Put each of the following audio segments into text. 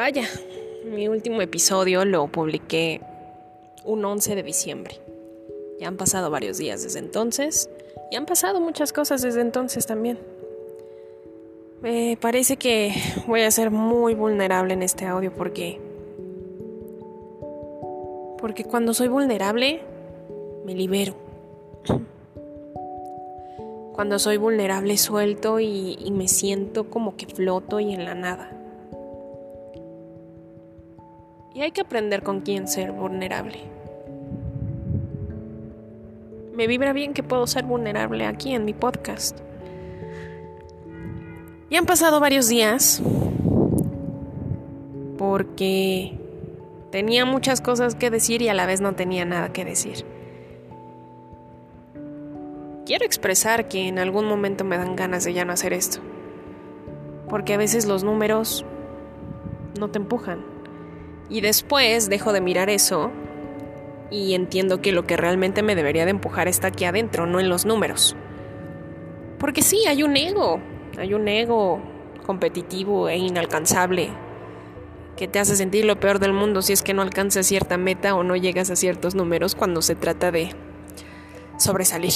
Vaya, mi último episodio lo publiqué un 11 de diciembre. Ya han pasado varios días desde entonces y han pasado muchas cosas desde entonces también. Me parece que voy a ser muy vulnerable en este audio porque porque cuando soy vulnerable me libero. Cuando soy vulnerable suelto y, y me siento como que floto y en la nada. Y hay que aprender con quién ser vulnerable. Me vibra bien que puedo ser vulnerable aquí en mi podcast. Y han pasado varios días porque tenía muchas cosas que decir y a la vez no tenía nada que decir. Quiero expresar que en algún momento me dan ganas de ya no hacer esto. Porque a veces los números no te empujan. Y después dejo de mirar eso y entiendo que lo que realmente me debería de empujar está aquí adentro, no en los números. Porque sí, hay un ego, hay un ego competitivo e inalcanzable que te hace sentir lo peor del mundo si es que no alcanzas cierta meta o no llegas a ciertos números cuando se trata de sobresalir.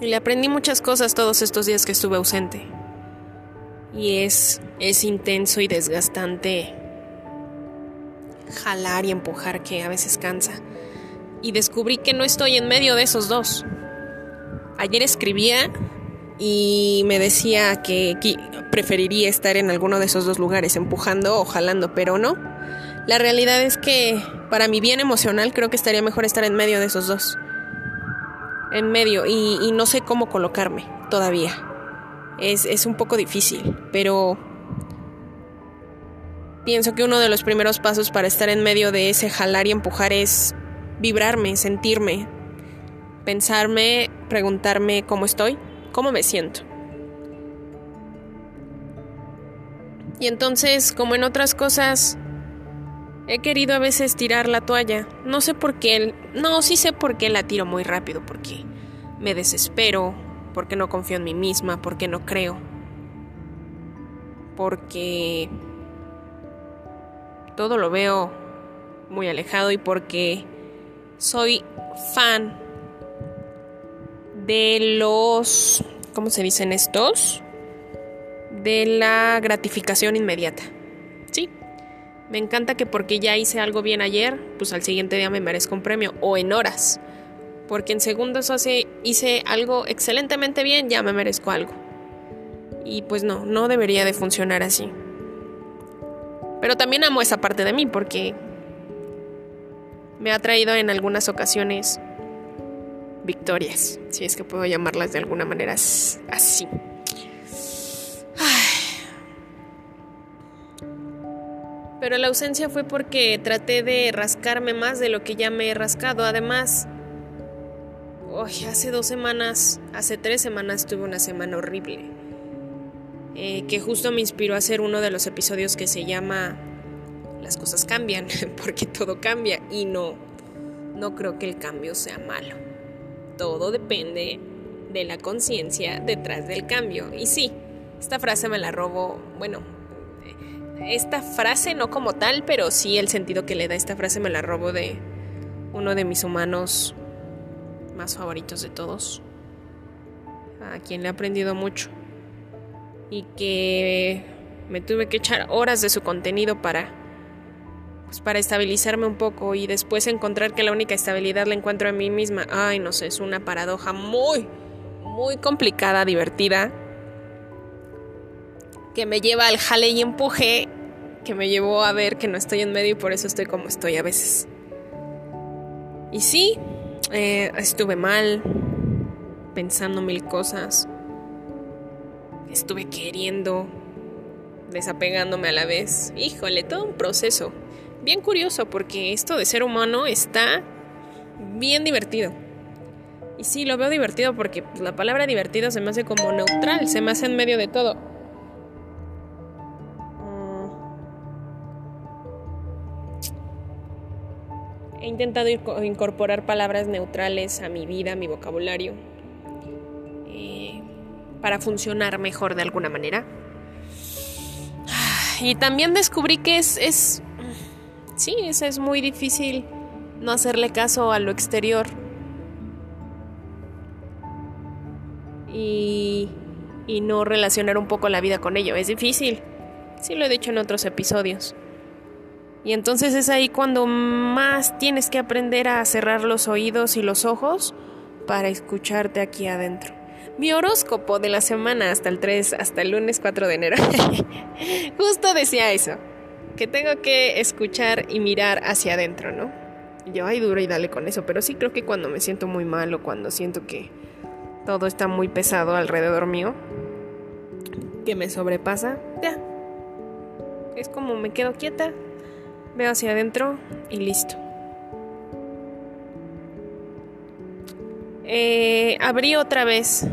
Y le aprendí muchas cosas todos estos días que estuve ausente. Y es, es intenso y desgastante jalar y empujar que a veces cansa. Y descubrí que no estoy en medio de esos dos. Ayer escribía y me decía que preferiría estar en alguno de esos dos lugares, empujando o jalando, pero no. La realidad es que para mi bien emocional creo que estaría mejor estar en medio de esos dos. En medio y, y no sé cómo colocarme todavía. Es, es un poco difícil, pero pienso que uno de los primeros pasos para estar en medio de ese jalar y empujar es vibrarme, sentirme, pensarme, preguntarme cómo estoy, cómo me siento. Y entonces, como en otras cosas, he querido a veces tirar la toalla. No sé por qué, no, sí sé por qué la tiro muy rápido, porque me desespero, porque no confío en mí misma, porque no creo. Porque todo lo veo muy alejado y porque soy fan de los, ¿cómo se dicen estos? De la gratificación inmediata. Sí, me encanta que porque ya hice algo bien ayer, pues al siguiente día me merezco un premio o en horas. Porque en segundos hace, hice algo excelentemente bien, ya me merezco algo. Y pues no, no debería de funcionar así. Pero también amo esa parte de mí porque me ha traído en algunas ocasiones victorias, si es que puedo llamarlas de alguna manera así. Pero la ausencia fue porque traté de rascarme más de lo que ya me he rascado. Además, hace dos semanas, hace tres semanas tuve una semana horrible. Eh, que justo me inspiró a hacer uno de los episodios que se llama Las cosas cambian, porque todo cambia y no, no creo que el cambio sea malo. Todo depende de la conciencia detrás del cambio. Y sí, esta frase me la robo, bueno, esta frase no como tal, pero sí el sentido que le da esta frase me la robo de uno de mis humanos más favoritos de todos, a quien le he aprendido mucho y que me tuve que echar horas de su contenido para pues para estabilizarme un poco y después encontrar que la única estabilidad la encuentro en mí misma. Ay, no sé, es una paradoja muy muy complicada, divertida que me lleva al jale y empuje, que me llevó a ver que no estoy en medio y por eso estoy como estoy a veces. Y sí, eh, estuve mal, pensando mil cosas estuve queriendo, desapegándome a la vez. Híjole, todo un proceso. Bien curioso porque esto de ser humano está bien divertido. Y sí, lo veo divertido porque la palabra divertido se me hace como neutral, se me hace en medio de todo. Mm. He intentado incorporar palabras neutrales a mi vida, a mi vocabulario para funcionar mejor de alguna manera. Y también descubrí que es, es sí, es, es muy difícil no hacerle caso a lo exterior. Y, y no relacionar un poco la vida con ello. Es difícil. Sí lo he dicho en otros episodios. Y entonces es ahí cuando más tienes que aprender a cerrar los oídos y los ojos para escucharte aquí adentro. Mi horóscopo de la semana hasta el 3, hasta el lunes 4 de enero. Justo decía eso, que tengo que escuchar y mirar hacia adentro, ¿no? Yo, ay, duro y dale con eso, pero sí creo que cuando me siento muy mal o cuando siento que todo está muy pesado alrededor mío, que me sobrepasa, ya. Es como me quedo quieta, veo hacia adentro y listo. Eh, abrí otra vez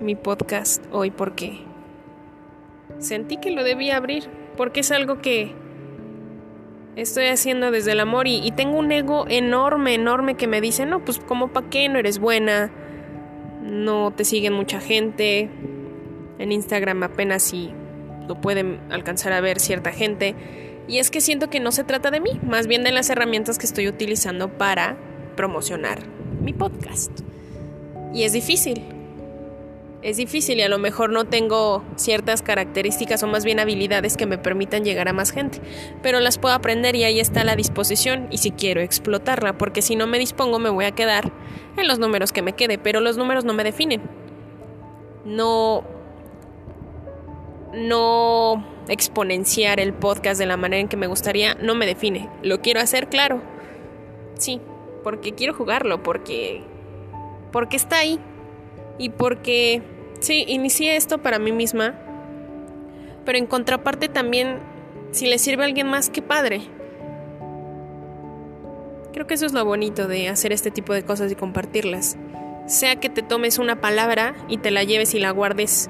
mi podcast hoy porque sentí que lo debía abrir, porque es algo que estoy haciendo desde el amor y, tengo un ego enorme, enorme que me dice, no, pues como pa' qué, no eres buena, no te siguen mucha gente, en Instagram apenas si lo pueden alcanzar a ver cierta gente. Y es que siento que no se trata de mí, más bien de las herramientas que estoy utilizando para promocionar mi podcast. Y es difícil. Es difícil y a lo mejor no tengo ciertas características o más bien habilidades que me permitan llegar a más gente, pero las puedo aprender y ahí está la disposición y si quiero explotarla, porque si no me dispongo me voy a quedar en los números que me quede, pero los números no me definen. No no exponenciar el podcast de la manera en que me gustaría no me define. Lo quiero hacer, claro. Sí, porque quiero jugarlo, porque porque está ahí y porque sí, inicié esto para mí misma, pero en contraparte también, si le sirve a alguien más, qué padre. Creo que eso es lo bonito de hacer este tipo de cosas y compartirlas. Sea que te tomes una palabra y te la lleves y la guardes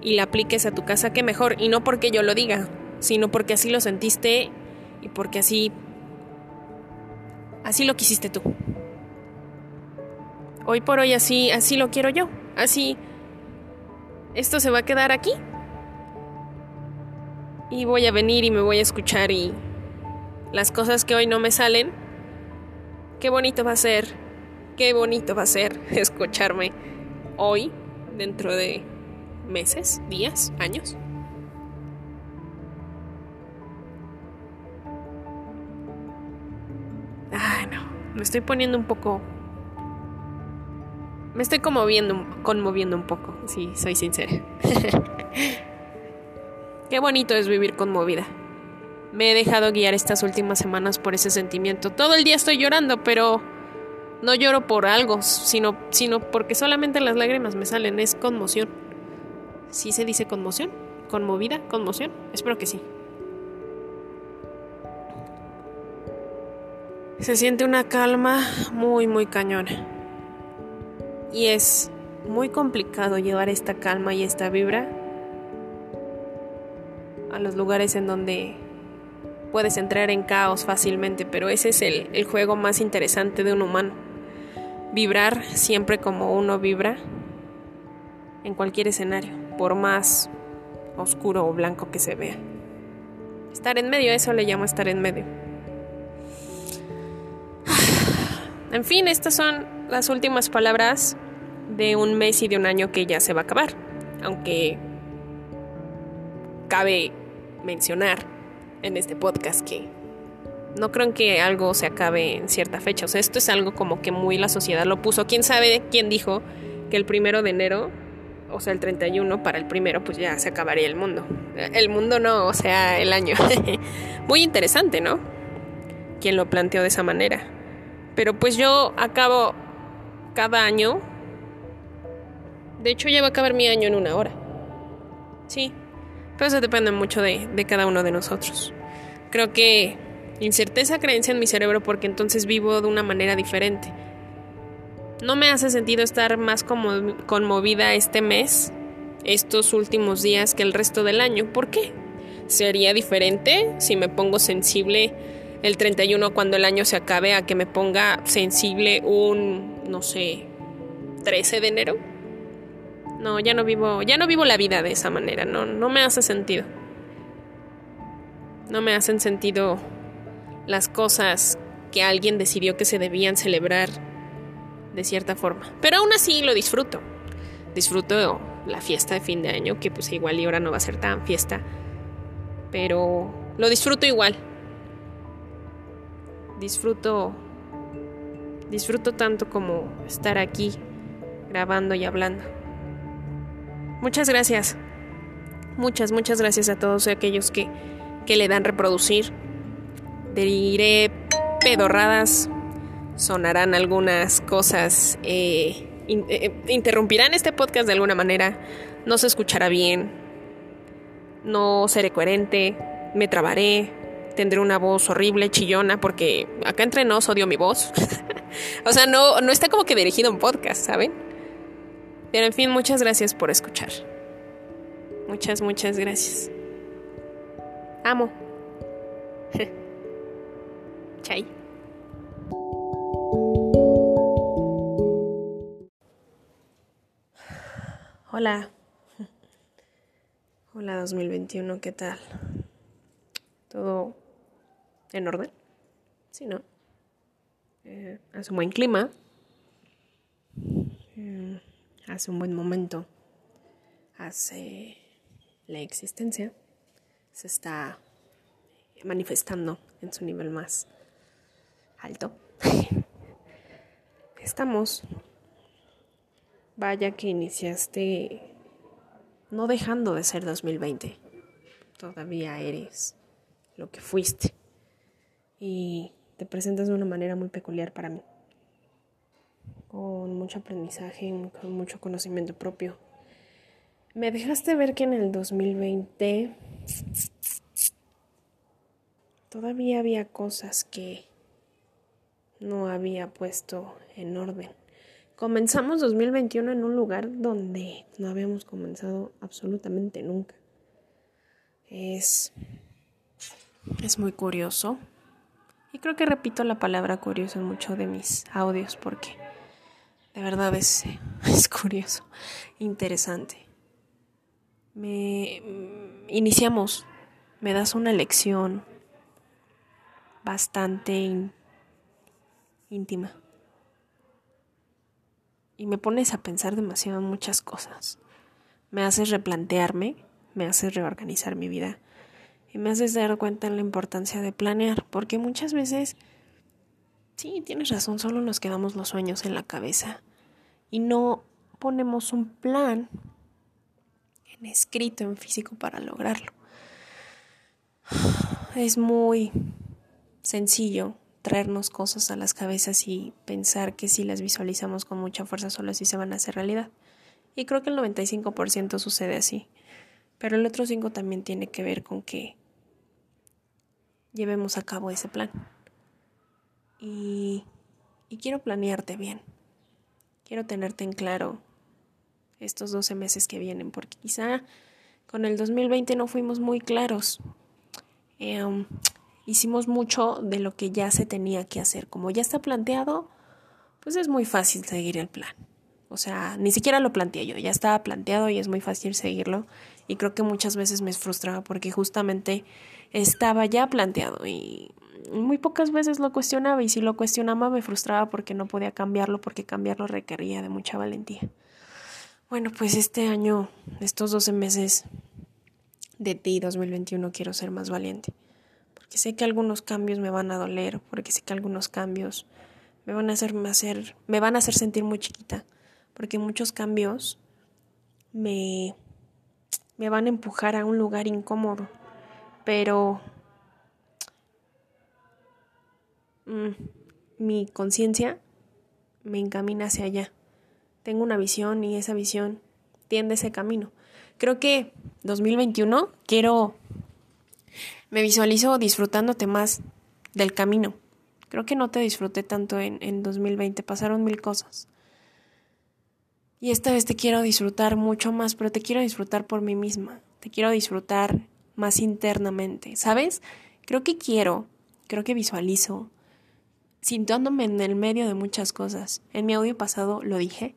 y la apliques a tu casa, qué mejor. Y no porque yo lo diga, sino porque así lo sentiste y porque así... Así lo quisiste tú. Hoy por hoy así, así lo quiero yo. Así, esto se va a quedar aquí. Y voy a venir y me voy a escuchar y las cosas que hoy no me salen, qué bonito va a ser, qué bonito va a ser escucharme hoy, dentro de meses, días, años. Ay, no, me estoy poniendo un poco me estoy conmoviendo, conmoviendo un poco, si soy sincera. Qué bonito es vivir conmovida. Me he dejado guiar estas últimas semanas por ese sentimiento. Todo el día estoy llorando, pero no lloro por algo, sino, sino porque solamente las lágrimas me salen. Es conmoción. ¿Sí se dice conmoción? ¿Conmovida? ¿Conmoción? Espero que sí. Se siente una calma muy, muy cañona. Y es muy complicado llevar esta calma y esta vibra a los lugares en donde puedes entrar en caos fácilmente, pero ese es el, el juego más interesante de un humano. Vibrar siempre como uno vibra en cualquier escenario, por más oscuro o blanco que se vea. Estar en medio, eso le llamo estar en medio. En fin, estas son las últimas palabras de un mes y de un año que ya se va a acabar. Aunque cabe mencionar en este podcast que no creo que algo se acabe en cierta fecha. O sea, esto es algo como que muy la sociedad lo puso. ¿Quién sabe quién dijo que el primero de enero, o sea, el 31 para el primero, pues ya se acabaría el mundo? El mundo no, o sea, el año. muy interesante, ¿no? Quien lo planteó de esa manera. Pero pues yo acabo cada año de hecho, ya va a acabar mi año en una hora. Sí, pero eso depende mucho de, de cada uno de nosotros. Creo que incerteza creencia en mi cerebro porque entonces vivo de una manera diferente. No me hace sentido estar más conmovida este mes, estos últimos días, que el resto del año. ¿Por qué? ¿Sería diferente si me pongo sensible el 31 cuando el año se acabe a que me ponga sensible un, no sé, 13 de enero? No, ya no vivo, ya no vivo la vida de esa manera, no, no me hace sentido. No me hacen sentido las cosas que alguien decidió que se debían celebrar de cierta forma. Pero aún así lo disfruto. Disfruto la fiesta de fin de año, que pues igual y ahora no va a ser tan fiesta. Pero lo disfruto igual. Disfruto. Disfruto tanto como estar aquí grabando y hablando. Muchas gracias. Muchas, muchas gracias a todos aquellos que, que le dan reproducir. Diré pedorradas. Sonarán algunas cosas. Eh, eh, interrumpirán este podcast de alguna manera. No se escuchará bien. No seré coherente. Me trabaré. Tendré una voz horrible, chillona, porque acá entre nos odio mi voz. o sea, no, no está como que dirigido un podcast, ¿saben? Pero en fin, muchas gracias por escuchar. Muchas, muchas gracias. Amo. Chai. Hola. Hola 2021, ¿qué tal? ¿Todo en orden? Sí, ¿no? Eh, hace un buen clima. Eh, hace un buen momento. Hace la existencia. Se está manifestando en su nivel más alto. Estamos Vaya que iniciaste no dejando de ser 2020. Todavía eres lo que fuiste. Y te presentas de una manera muy peculiar para mí. Con mucho aprendizaje, con mucho conocimiento propio. Me dejaste ver que en el 2020 todavía había cosas que no había puesto en orden Comenzamos 2021 en un lugar donde no habíamos comenzado absolutamente nunca. Es, es muy curioso. Y creo que repito la palabra curioso en muchos de mis audios porque de verdad es, es curioso, interesante. Me iniciamos, me das una lección bastante íntima y me pones a pensar demasiado en muchas cosas. Me haces replantearme, me haces reorganizar mi vida y me haces dar cuenta en la importancia de planear, porque muchas veces, sí, tienes razón, solo nos quedamos los sueños en la cabeza y no ponemos un plan en escrito, en físico para lograrlo. Es muy sencillo traernos cosas a las cabezas y pensar que si las visualizamos con mucha fuerza solo así se van a hacer realidad. Y creo que el 95% sucede así. Pero el otro 5% también tiene que ver con que llevemos a cabo ese plan. Y, quiero planearte bien. Quiero tenerte en claro estos 12 meses que vienen, porque quizá con el 2020 no fuimos muy claros. Um, hicimos mucho de lo que ya se tenía que hacer. Como ya está planteado, pues es muy fácil seguir el plan. O sea, ni siquiera lo planteé yo, ya estaba planteado y es muy fácil seguirlo. Y creo que muchas veces me frustraba porque justamente estaba ya planteado y muy pocas veces lo cuestionaba y si lo cuestionaba me frustraba porque no podía cambiarlo porque cambiarlo requería de mucha valentía. Bueno, pues este año, estos 12 meses de ti 2021 quiero ser más valiente porque sé que algunos cambios me van a doler, porque sé que algunos cambios me van a hacer, me van a hacer sentir muy chiquita, porque muchos cambios me, me van a empujar a un lugar incómodo, pero mm, mi conciencia me encamina hacia allá. Tengo una visión y esa visión tiende ese camino. Creo que 2021 quiero me visualizo disfrutándote más del camino. Creo que no te disfruté tanto en, en 2020, pasaron mil cosas. Y esta vez te quiero disfrutar mucho más, pero te quiero disfrutar por mí misma, te quiero disfrutar más internamente, ¿sabes? Creo que quiero, creo que visualizo, sintiéndome en el medio de muchas cosas. En mi audio pasado lo dije.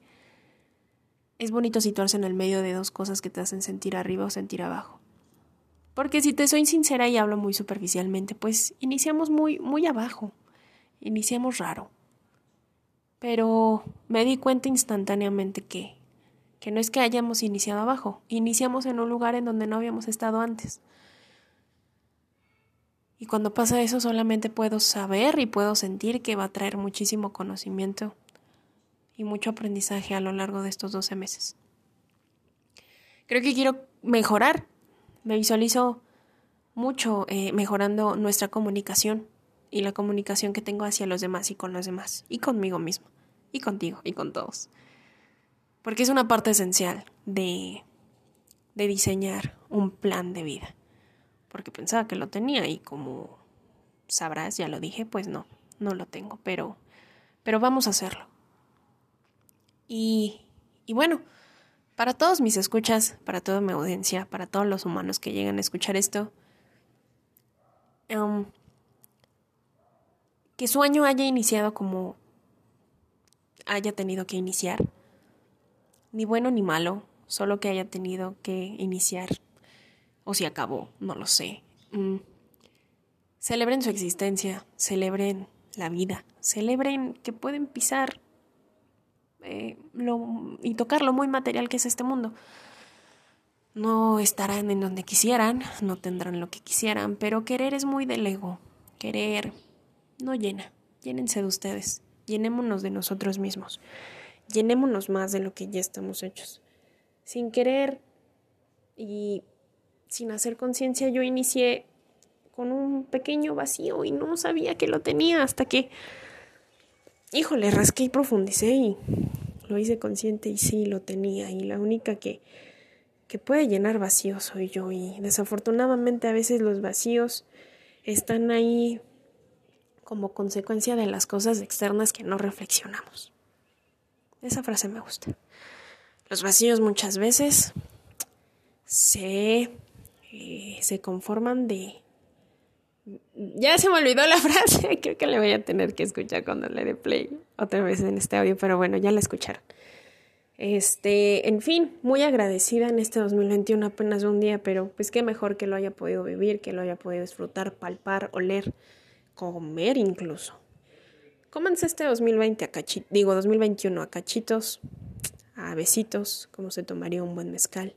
Es bonito situarse en el medio de dos cosas que te hacen sentir arriba o sentir abajo Porque si te soy sincera y hablo muy superficialmente, pues iniciamos muy, muy abajo. Iniciamos raro. Pero me di cuenta instantáneamente que, que no es que hayamos iniciado abajo, iniciamos en un lugar en donde no habíamos estado antes. Y cuando pasa eso solamente puedo saber y puedo sentir que va a traer muchísimo conocimiento y mucho aprendizaje a lo largo de estos 12 meses. Creo que quiero mejorar. Me visualizo mucho eh, mejorando nuestra comunicación y la comunicación que tengo hacia los demás y con los demás y conmigo mismo y contigo y con todos. Porque es una parte esencial de, de diseñar un plan de vida porque pensaba que lo tenía y como sabrás, ya lo dije, pues no, no lo tengo, pero, pero vamos a hacerlo. Y, y bueno, para todos mis escuchas, para toda mi audiencia, para todos los humanos que llegan a escuchar esto, um, que su año haya iniciado como haya tenido que iniciar, ni bueno ni malo, solo que haya tenido que iniciar o si acabó, no lo sé. Mm. Celebren su existencia, celebren la vida, celebren que pueden pisar eh, lo, y tocar lo muy material que es este mundo. No estarán en donde quisieran, no tendrán lo que quisieran, pero querer es muy del ego. Querer no llena. Llénense de ustedes, llenémonos de nosotros mismos, llenémonos más de lo que ya estamos hechos. Sin querer y sin hacer conciencia, yo inicié con un pequeño vacío y no sabía que lo tenía hasta que, híjole, rasqué y profundicé y lo hice consciente y sí lo tenía. Y la única que, que puede llenar vacíos soy yo. Y desafortunadamente a veces los vacíos están ahí como consecuencia de las cosas externas que no reflexionamos. Esa frase me gusta. Los vacíos muchas veces se eh, se conforman de... Ya se me olvidó la frase, creo que le voy a tener que escuchar cuando le dé play otra vez en este audio, pero bueno, ya la escucharon. Este, en fin, muy agradecida en este 2021, apenas un día, pero pues qué mejor que lo haya podido vivir, que lo haya podido disfrutar, palpar, oler, comer incluso. Cómanse este 2020 a cachitos, digo 2021 a cachitos, a besitos, como se tomaría un buen mezcal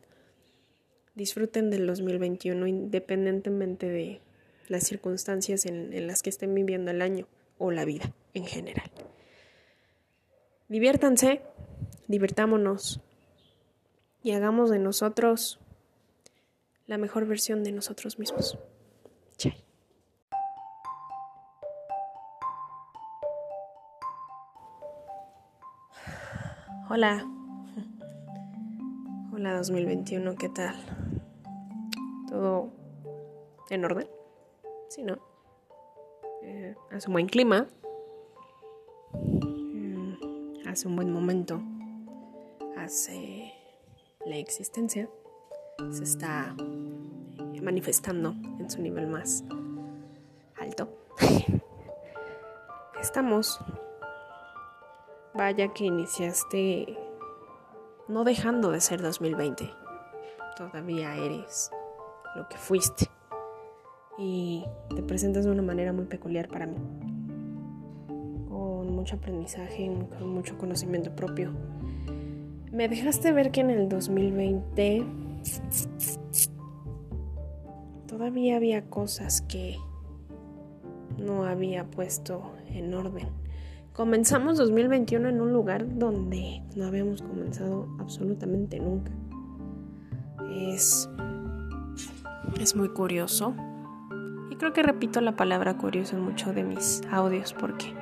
disfruten del 2021 independientemente de las circunstancias en, las que estén viviendo el año o la vida en general. Diviértanse, divirtámonos y hagamos de nosotros la mejor versión de nosotros mismos. Chai. Hola. Hola 2021, ¿qué tal? ¿Todo en orden? Sí, ¿no? Eh, hace un buen clima. Mm, hace un buen momento. Hace la existencia. Se está manifestando en su nivel más alto. Estamos. Vaya que iniciaste no dejando de ser 2020. Todavía eres lo que fuiste. Y te presentas de una manera muy peculiar para mí. Con mucho aprendizaje, con mucho conocimiento propio. Me dejaste ver que en el 2020 todavía había cosas que no había puesto en orden Comenzamos 2021 en un lugar donde no habíamos comenzado absolutamente nunca. Es, es muy curioso. Y creo que repito la palabra curioso en muchos de mis audios porque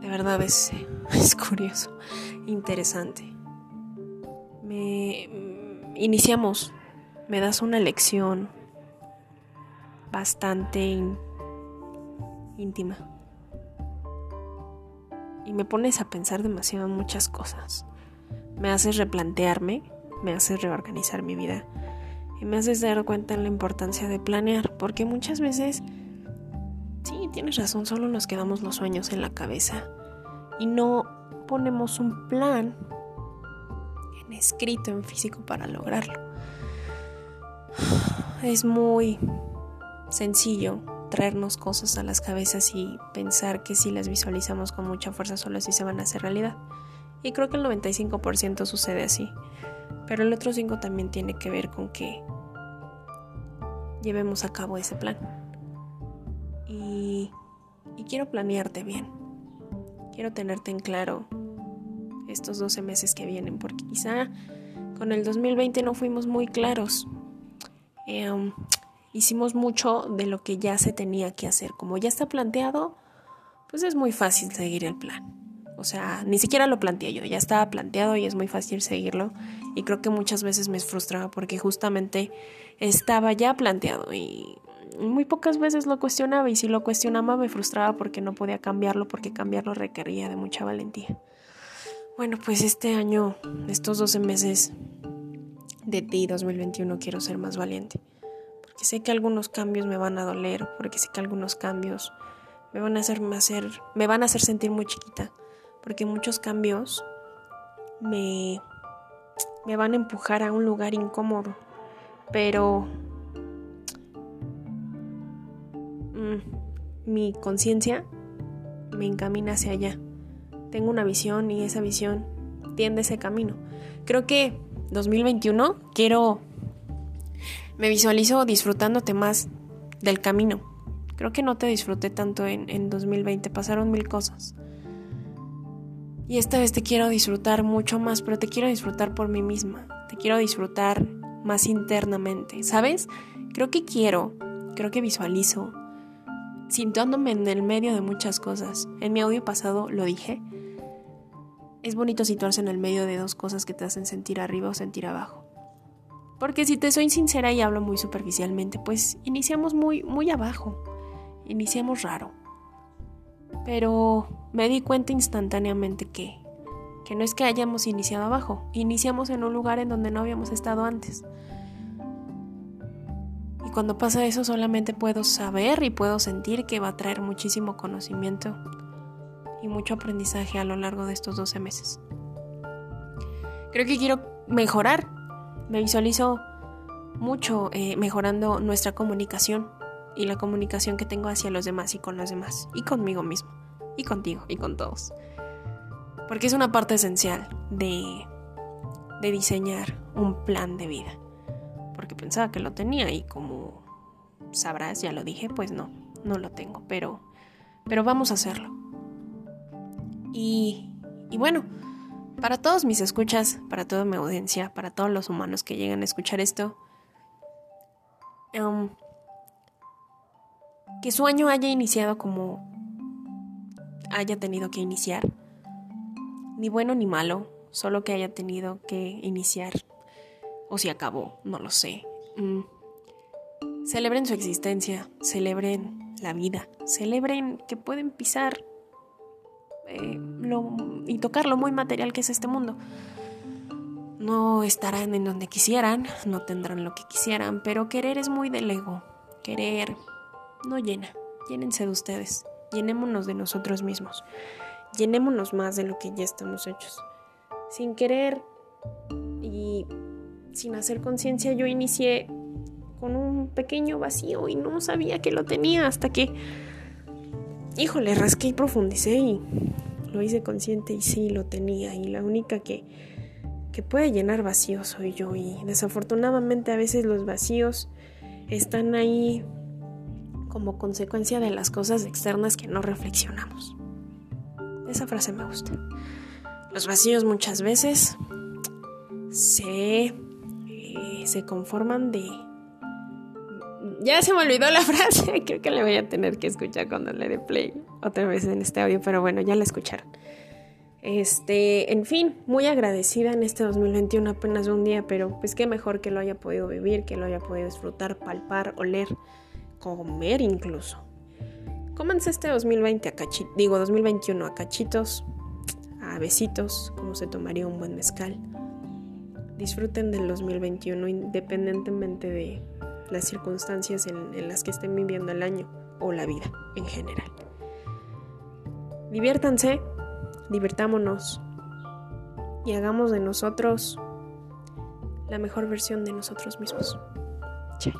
de verdad es, es curioso, interesante. Me iniciamos, me das una lección bastante íntima y me pones a pensar demasiado en muchas cosas. Me haces replantearme, me haces reorganizar mi vida y me haces dar cuenta en la importancia de planear, porque muchas veces, sí, tienes razón, solo nos quedamos los sueños en la cabeza y no ponemos un plan en escrito, en físico para lograrlo. es muy sencillo traernos cosas a las cabezas y pensar que si las visualizamos con mucha fuerza solo así se van a hacer realidad. Y creo que el 95% sucede así. Pero el otro 5 también tiene que ver con que llevemos a cabo ese plan. Y, y quiero planearte bien. Quiero tenerte en claro estos 12 meses que vienen, porque quizá con el 2020 no fuimos muy claros. Em, hicimos mucho de lo que ya se tenía que hacer. Como ya está planteado, pues es muy fácil seguir el plan. O sea, ni siquiera lo planteé yo, ya estaba planteado y es muy fácil seguirlo. Y creo que muchas veces me frustraba porque justamente estaba ya planteado y muy pocas veces lo cuestionaba y si lo cuestionaba me frustraba porque no podía cambiarlo porque cambiarlo requería de mucha valentía. Bueno, pues este año, estos 12 meses de ti 2021 quiero ser más valiente. Sé que algunos cambios me van a doler, porque sé que algunos cambios me van a hacer, hacer, me van a hacer sentir muy chiquita, porque muchos cambios me, me van a empujar a un lugar incómodo, pero mm, mi conciencia me encamina hacia allá tengo una visión y esa visión tiende ese camino. Creo que 2021 quiero, me visualizo disfrutándote más del camino. Creo que no te disfruté tanto en, en 2020, pasaron mil cosas. Y esta vez te quiero disfrutar mucho más, pero te quiero disfrutar por mí misma. Te quiero disfrutar más internamente, ¿sabes? Creo que quiero, creo que visualizo, sintiéndome en el medio de muchas cosas. En mi audio pasado lo dije, es bonito situarse en el medio de dos cosas que te hacen sentir arriba o sentir abajo. Porque si te soy sincera y hablo muy superficialmente, pues iniciamos muy, muy abajo. Iniciamos raro. Pero me di cuenta instantáneamente que, que no es que hayamos iniciado abajo, iniciamos en un lugar en donde no habíamos estado antes. Y cuando pasa eso solamente puedo saber y puedo sentir que va a traer muchísimo conocimiento y mucho aprendizaje a lo largo de estos 12 meses. Creo que quiero mejorar. Me visualizo mucho eh, mejorando nuestra comunicación y la comunicación que tengo hacia los demás y con los demás y conmigo mismo y contigo y con todos. Porque es una parte esencial de, de diseñar un plan de vida. Porque pensaba que lo tenía y como sabrás, ya lo dije, pues no, no lo tengo, pero, pero vamos a hacerlo. Y, bueno, para todos mis escuchas, para toda mi audiencia, para todos los humanos que llegan a escuchar esto, em, que su año haya iniciado como haya tenido que iniciar, ni bueno ni malo, solo que haya tenido que iniciar, o si acabó, no lo sé. Mm. Celebren su existencia, celebren la vida, celebren que pueden pisar eh, y tocar lo muy material que es este mundo. No estarán en donde quisieran, no tendrán lo que quisieran, pero querer es muy del ego. Querer no llena. Llénense de ustedes. Llenémonos de nosotros mismos. Llenémonos más de lo que ya estamos hechos. Sin querer y sin hacer conciencia, yo inicié con un pequeño vacío y no sabía que lo tenía hasta que híjole, rasqué y profundicé y lo hice consciente y sí lo tenía. Y la única que, que puede llenar vacíos soy yo. Y desafortunadamente a veces los vacíos están ahí como consecuencia de las cosas externas que no reflexionamos. Esa frase me gusta. Los vacíos muchas veces se, eh, se conforman de ya se me olvidó la frase, creo que le voy a tener que escuchar cuando le dé play otra vez en este audio, pero bueno, ya la escucharon. Este, en fin, muy agradecida en este 2021, apenas un día, pero pues qué mejor que lo haya podido vivir, que lo haya podido disfrutar, palpar, oler, comer incluso. Cómanse este 2020 a cachitos, digo 2021 a cachitos, a besitos, como se tomaría un buen mezcal. Disfruten del 2021 independientemente de las circunstancias en, las que estén viviendo el año o la vida en general. Diviértanse, divirtámonos y hagamos de nosotros la mejor versión de nosotros mismos. Chay.